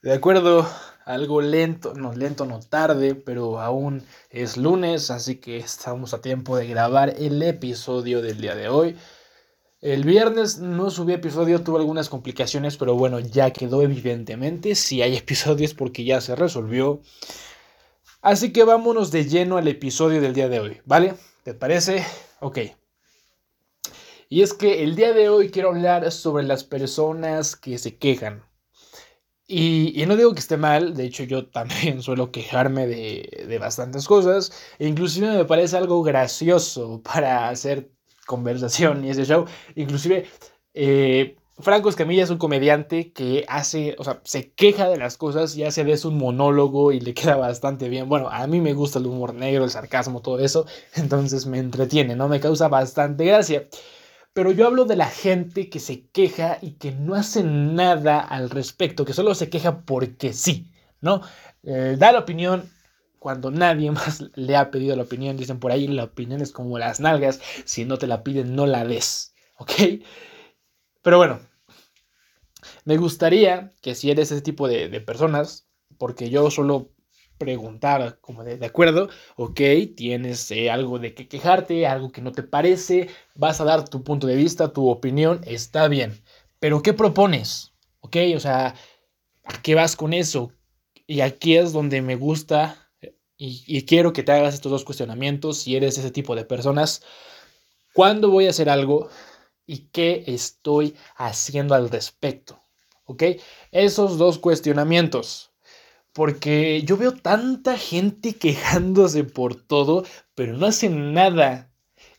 De acuerdo, algo lento, no lento, no tarde, pero aún es lunes, así que estamos a tiempo de grabar el episodio del día de hoy. El viernes no subí episodio, tuve algunas complicaciones, pero bueno, ya quedó evidentemente. Si hay episodios porque ya se resolvió. Así que vámonos de lleno al episodio del día de hoy, ¿vale? ¿Te parece? Ok. Y es que el día de hoy quiero hablar sobre las personas que se quejan. Y, no digo que esté mal, de hecho yo también suelo quejarme de, bastantes cosas, e inclusive me parece algo gracioso para hacer conversación y ese show. Inclusive eh, Franco Escamilla es un comediante que hace, o sea, se queja de las cosas y hace de eso un monólogo y le queda bastante bien. Bueno, a mí me gusta el humor negro, el sarcasmo, todo eso, entonces me entretiene, ¿no? Me causa bastante gracia. Pero yo hablo de la gente que se queja y que no hace nada al respecto, que solo se queja porque sí, ¿no? Eh, da la opinión cuando nadie más le ha pedido la opinión. Dicen por ahí, la opinión es como las nalgas, si no te la piden, no la des, ¿ok? Pero bueno, me gustaría que si eres ese tipo de, de personas, porque yo solo preguntar como de, acuerdo, ok, tienes eh, algo de que quejarte, algo que no te parece, vas a dar tu punto de vista, tu opinión, está bien, pero ¿qué propones? Ok, o sea, ¿a qué vas con eso? Y aquí es donde me gusta y, y quiero que te hagas estos dos cuestionamientos si eres ese tipo de personas. ¿Cuándo voy a hacer algo? ¿Y qué estoy haciendo al respecto? ¿Ok? Esos dos cuestionamientos porque yo veo tanta gente quejándose por todo, pero no hacen nada.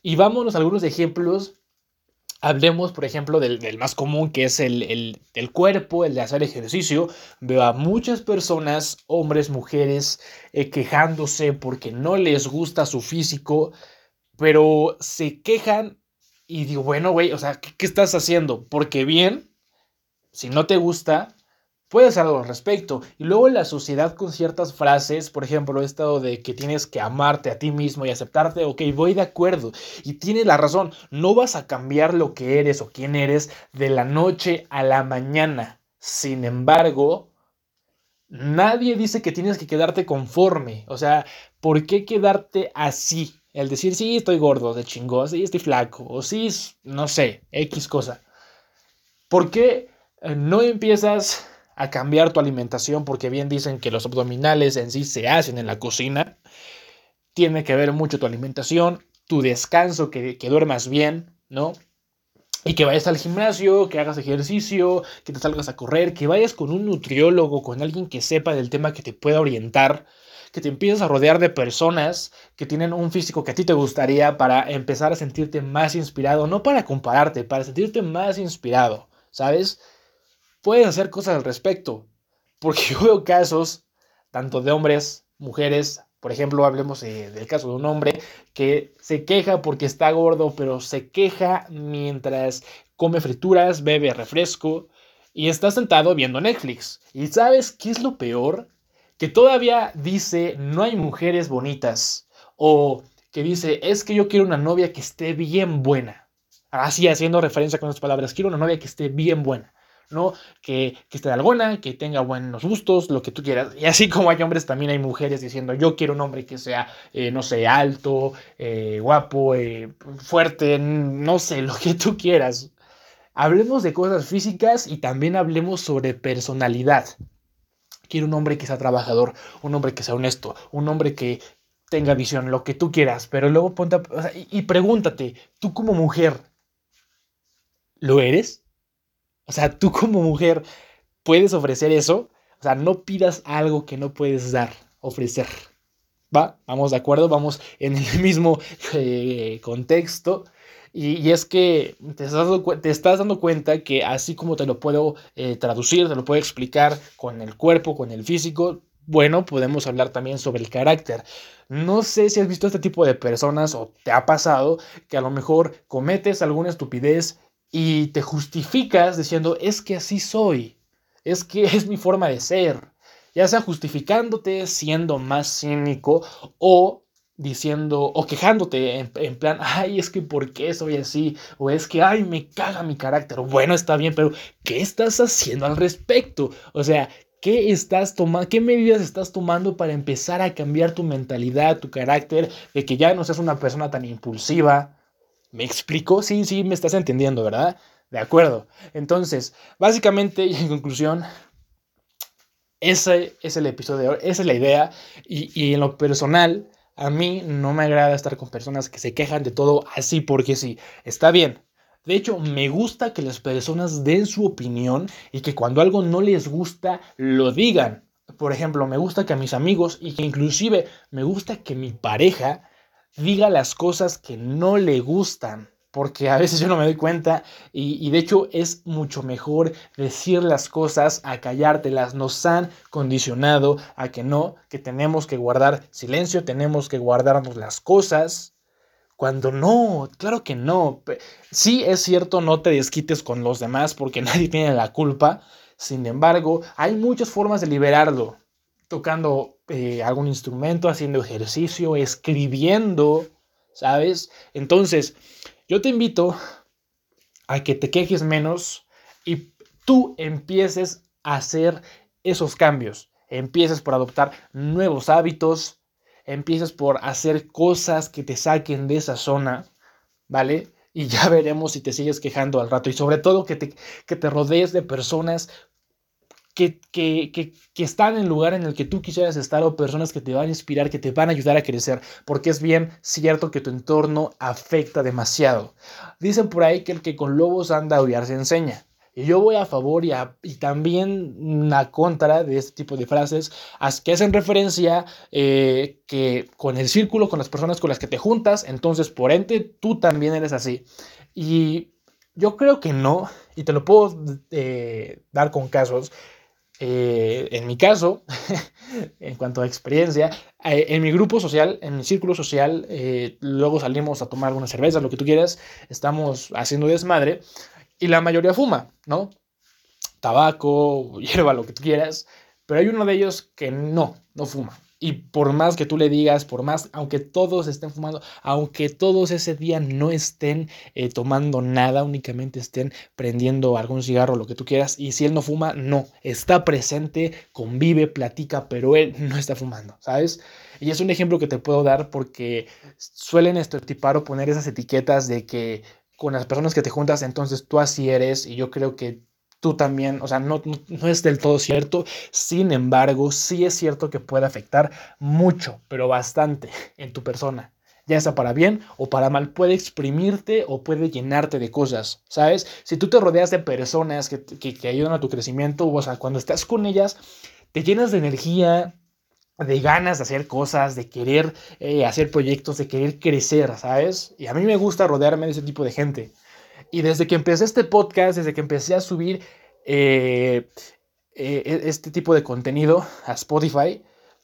Y vámonos a algunos ejemplos. Hablemos, por ejemplo, del, más común, que es el, cuerpo, el de hacer ejercicio. Veo a muchas personas, hombres, mujeres, eh, quejándose porque no les gusta su físico, pero se quejan y digo, bueno, güey, o sea, ¿qué, ¿qué estás haciendo? Porque bien, si no te gusta, puedes hacer algo al respecto. Y luego la sociedad con ciertas frases, por ejemplo, esto de que tienes que amarte a ti mismo y aceptarte, ok, voy de acuerdo. Y tienes la razón, no vas a cambiar lo que eres o quién eres de la noche a la mañana. Sin embargo, nadie dice que tienes que quedarte conforme. O sea, ¿por qué quedarte así? El decir, sí, estoy gordo, de chingo, sí, estoy flaco, o sí, no sé, X cosa. ¿Por qué eh, no empiezas a cambiar tu alimentación, porque bien dicen que los abdominales en sí se hacen en la cocina. Tiene que ver mucho tu alimentación, tu descanso, que, que duermas bien, ¿no? Y que vayas al gimnasio, que hagas ejercicio, que te salgas a correr, que vayas con un nutriólogo, con alguien que sepa del tema que te pueda orientar, que te empieces a rodear de personas que tienen un físico que a ti te gustaría para empezar a sentirte más inspirado, no para compararte, para sentirte más inspirado, ¿sabes? Puedes hacer cosas al respecto. Porque yo veo casos, tanto de hombres, mujeres, por ejemplo, hablemos del caso de un hombre que se queja porque está gordo, pero se queja mientras come frituras, bebe refresco y está sentado viendo Netflix. ¿Y sabes qué es lo peor? Que todavía dice no hay mujeres bonitas o que dice es que yo quiero una novia que esté bien buena. Así haciendo referencia con las palabras, quiero una novia que esté bien buena. ¿No? Que, que esté de alguna, que tenga buenos gustos, lo que tú quieras. Y así como hay hombres, también hay mujeres diciendo, yo quiero un hombre que sea, eh, no sé, alto, eh, guapo, eh, fuerte, no sé, lo que tú quieras. Hablemos de cosas físicas y también hablemos sobre personalidad. Quiero un hombre que sea trabajador, un hombre que sea honesto, un hombre que tenga visión, lo que tú quieras, pero luego ponte y pregúntate, tú como mujer, ¿lo eres? O sea, tú como mujer puedes ofrecer eso. O sea, no pidas algo que no puedes dar, ofrecer. ¿Va? Vamos de acuerdo, vamos en el mismo eh, contexto. Y, es que te estás, dando, cuenta que así como te lo puedo eh, traducir, te lo puedo explicar con el cuerpo, con el físico, bueno, podemos hablar también sobre el carácter. No sé si has visto este tipo de personas o te ha pasado que a lo mejor cometes alguna estupidez y te justificas diciendo, es que así soy, es que es mi forma de ser, ya sea justificándote siendo más cínico o diciendo o quejándote en, plan, ay, es que ¿por qué soy así? O es que, ay, me caga mi carácter. Bueno, está bien, pero ¿qué estás haciendo al respecto? O sea, ¿Qué, estás tomando, ¿Qué medidas estás tomando para empezar a cambiar tu mentalidad, tu carácter, de que ya no seas una persona tan impulsiva? ¿Me explico? Sí, sí, me estás entendiendo, ¿verdad? De acuerdo. Entonces, básicamente, y en conclusión, ese es el episodio esa es la idea. Y, y, en lo personal, a mí no me agrada estar con personas que se quejan de todo así porque sí. Está bien, de hecho, me gusta que las personas den su opinión y que cuando algo no les gusta, lo digan. Por ejemplo, me gusta que a mis amigos y que inclusive me gusta que mi pareja diga las cosas que no le gustan. Porque a veces yo no me doy cuenta y, de hecho es mucho mejor decir las cosas a callártelas. Nos han condicionado a que no, que tenemos que guardar silencio, tenemos que guardarnos las cosas cuando no, claro que no. Sí es cierto, no te desquites con los demás porque nadie tiene la culpa. Sin embargo, hay muchas formas de liberarlo. Tocando eh, algún instrumento, haciendo ejercicio, escribiendo, ¿sabes? Entonces, yo te invito a que te quejes menos y tú empieces a hacer esos cambios. Empieces por adoptar nuevos hábitos, empieces por hacer cosas que te saquen de esa zona, ¿vale? Y ya veremos si te sigues quejando al rato. Y sobre todo que te, que te rodees de personas que, que, que, que, están en el lugar en el que tú quisieras estar o personas que te van a inspirar, que te van a ayudar a crecer, porque es bien cierto que tu entorno afecta demasiado. Dicen por ahí que el que con lobos anda a se enseña. Y yo voy a favor y, y también a contra de este tipo de frases que hacen referencia eh, que con el círculo, con las personas con las que te juntas, entonces por ende tú también eres así. Y yo creo que no, y te lo puedo eh, dar con casos. Eh, en mi caso, en cuanto a experiencia, en mi grupo social, en mi círculo social, luego salimos a tomar algunas cervezas, lo que tú quieras, estamos haciendo desmadre y la mayoría fuma, ¿no? Tabaco, hierba, lo que tú quieras, pero hay uno de ellos que no, no fuma. Y por más que tú le digas, por más, aunque todos estén fumando, aunque todos ese día no estén eh, tomando nada, únicamente estén prendiendo algún cigarro, lo que tú quieras, y si él no fuma, no, está presente, convive, platica, pero él no está fumando, ¿sabes? Y es un ejemplo que te puedo dar porque suelen estereotipar o poner esas etiquetas de que con las personas que te juntas, entonces tú así eres y yo creo que tú también, o sea, no, no, es del todo cierto, sin embargo, sí es cierto que puede afectar mucho, pero bastante en tu persona. Ya sea para bien o para mal, puede exprimirte o puede llenarte de cosas, ¿sabes? Si tú te rodeas de personas que, que, ayudan a tu crecimiento, o sea, cuando estás con ellas, te llenas de energía, de ganas de hacer cosas, de querer eh, hacer proyectos, de querer crecer, ¿sabes? Y a mí me gusta rodearme de ese tipo de gente. Y desde que empecé este podcast, desde que empecé a subir eh, eh, e-, este tipo de contenido a Spotify,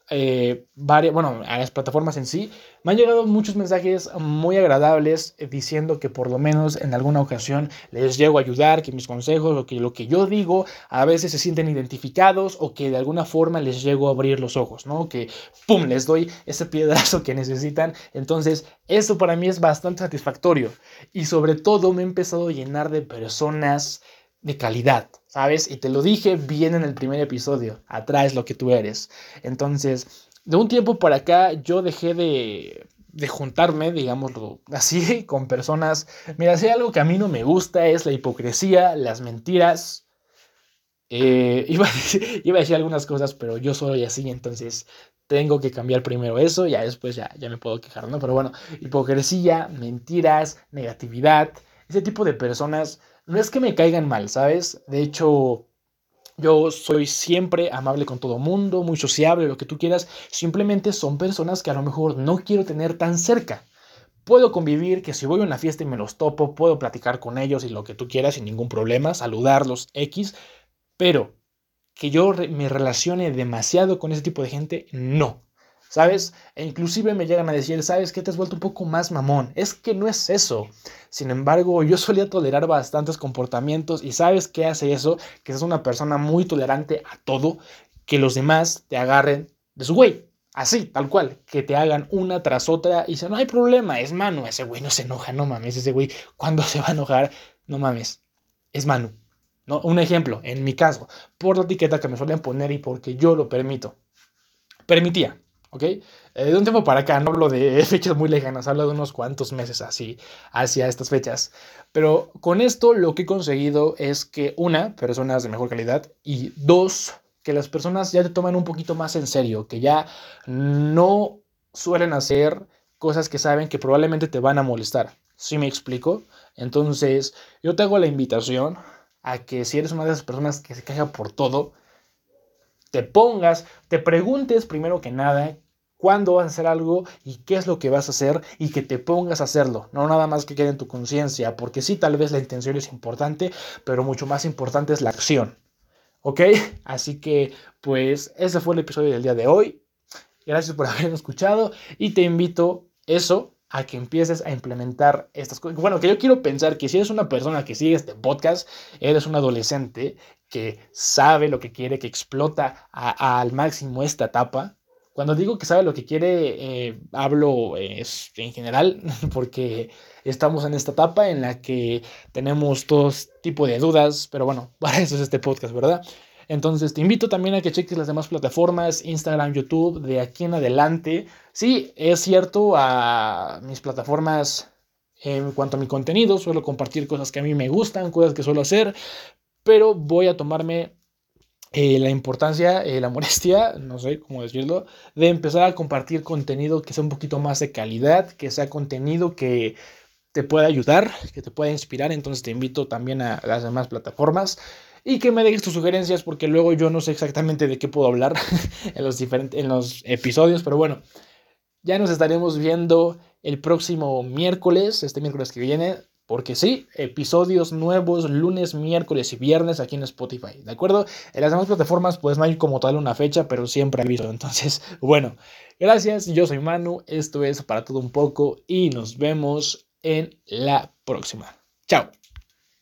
eh, varias, bueno, a las plataformas en sí, me han llegado muchos mensajes muy agradables eh, diciendo que por lo menos en alguna ocasión les llego a ayudar, que mis consejos o que lo que yo digo a veces se sienten identificados o que de alguna forma les llego a abrir los ojos, ¿no? Que, ¡pum!, les doy ese piedrazo que necesitan. Entonces, eso para mí es bastante satisfactorio y sobre todo me he empezado a llenar de personas de calidad, ¿sabes? Y te lo dije bien en el primer episodio, atrás lo que tú eres. Entonces, de un tiempo para acá yo dejé de, de juntarme, digámoslo así, con personas. Mira, si algo que a mí no me gusta es la hipocresía, las mentiras. Eh, iba, a decir, a decir, algunas cosas, pero yo soy así, entonces tengo que cambiar primero eso, ya después ya, ya me puedo quejar, ¿no? Pero bueno, hipocresía, mentiras, negatividad, ese tipo de personas no es que me caigan mal, ¿sabes? De hecho, yo soy siempre amable con todo mundo, muy sociable, lo que tú quieras. Simplemente son personas que a lo mejor no quiero tener tan cerca. Puedo convivir, que si voy a una fiesta y me los topo, puedo platicar con ellos y lo que tú quieras sin ningún problema, saludarlos, X, pero que yo me relacione demasiado con ese tipo de gente, no. ¿Sabes? E inclusive me llegan a decir, ¿sabes qué? Te has vuelto un poco más mamón. Es que no es eso. Sin embargo, yo solía tolerar bastantes comportamientos y ¿sabes qué hace eso? Que seas una persona muy tolerante a todo, que los demás te agarren de su güey. Así, tal cual, que te hagan una tras otra y dicen, no hay problema, es Manu, ese güey no se enoja, no mames, ese güey, cuando se va a enojar, no mames, es Manu. ¿no? Un ejemplo, en mi caso, por la etiqueta que me suelen poner y porque yo lo permito. Permitía, ¿ok? Eh, de un tiempo para acá, no hablo de fechas muy lejanas, hablo de unos cuantos meses así, hacia estas fechas. Pero con esto lo que he conseguido es que, una, personas de mejor calidad y dos, que las personas ya te toman un poquito más en serio, que ya no suelen hacer cosas que saben que probablemente te van a molestar. ¿Sí me explico? Entonces, yo te hago la invitación a que si eres una de esas personas que se queja por todo, te pongas, te preguntes primero que nada cuándo vas a hacer algo y qué es lo que vas a hacer y que te pongas a hacerlo, no nada más que quede en tu conciencia, porque sí, tal vez la intención es importante, pero mucho más importante es la acción. ¿Ok? Así que, pues, ese fue el episodio del día de hoy. Gracias por haberme escuchado y te invito eso a que empieces a implementar estas cosas. Bueno, que yo quiero pensar que si eres una persona que sigue este podcast, eres un adolescente que sabe lo que quiere, que explota al máximo esta etapa. Cuando digo que sabe lo que quiere, eh, hablo en general, porque estamos en esta etapa en la que tenemos todo tipo de dudas, pero bueno, para eso es este podcast, ¿verdad? Entonces te invito también a que cheques las demás plataformas, Instagram, YouTube, de aquí en adelante. Sí, es cierto, a mis plataformas en cuanto a mi contenido, suelo compartir cosas que a mí me gustan, cosas que suelo hacer, pero voy a tomarme eh, la importancia, eh, la molestia, no sé cómo decirlo, de empezar a compartir contenido que sea un poquito más de calidad, que sea contenido que te pueda ayudar, que te pueda inspirar. Entonces te invito también a las demás plataformas y que me dejes tus sugerencias porque luego yo no sé exactamente de qué puedo hablar en, los diferentes, en los episodios, pero bueno, ya nos estaremos viendo el próximo miércoles, este miércoles que viene, porque sí, episodios nuevos lunes, miércoles y viernes aquí en Spotify, ¿de acuerdo? En las demás plataformas pues no hay como tal una fecha, pero siempre aviso. Entonces, bueno, gracias, yo soy Manu, esto es para todo un poco y nos vemos en la próxima. Chao.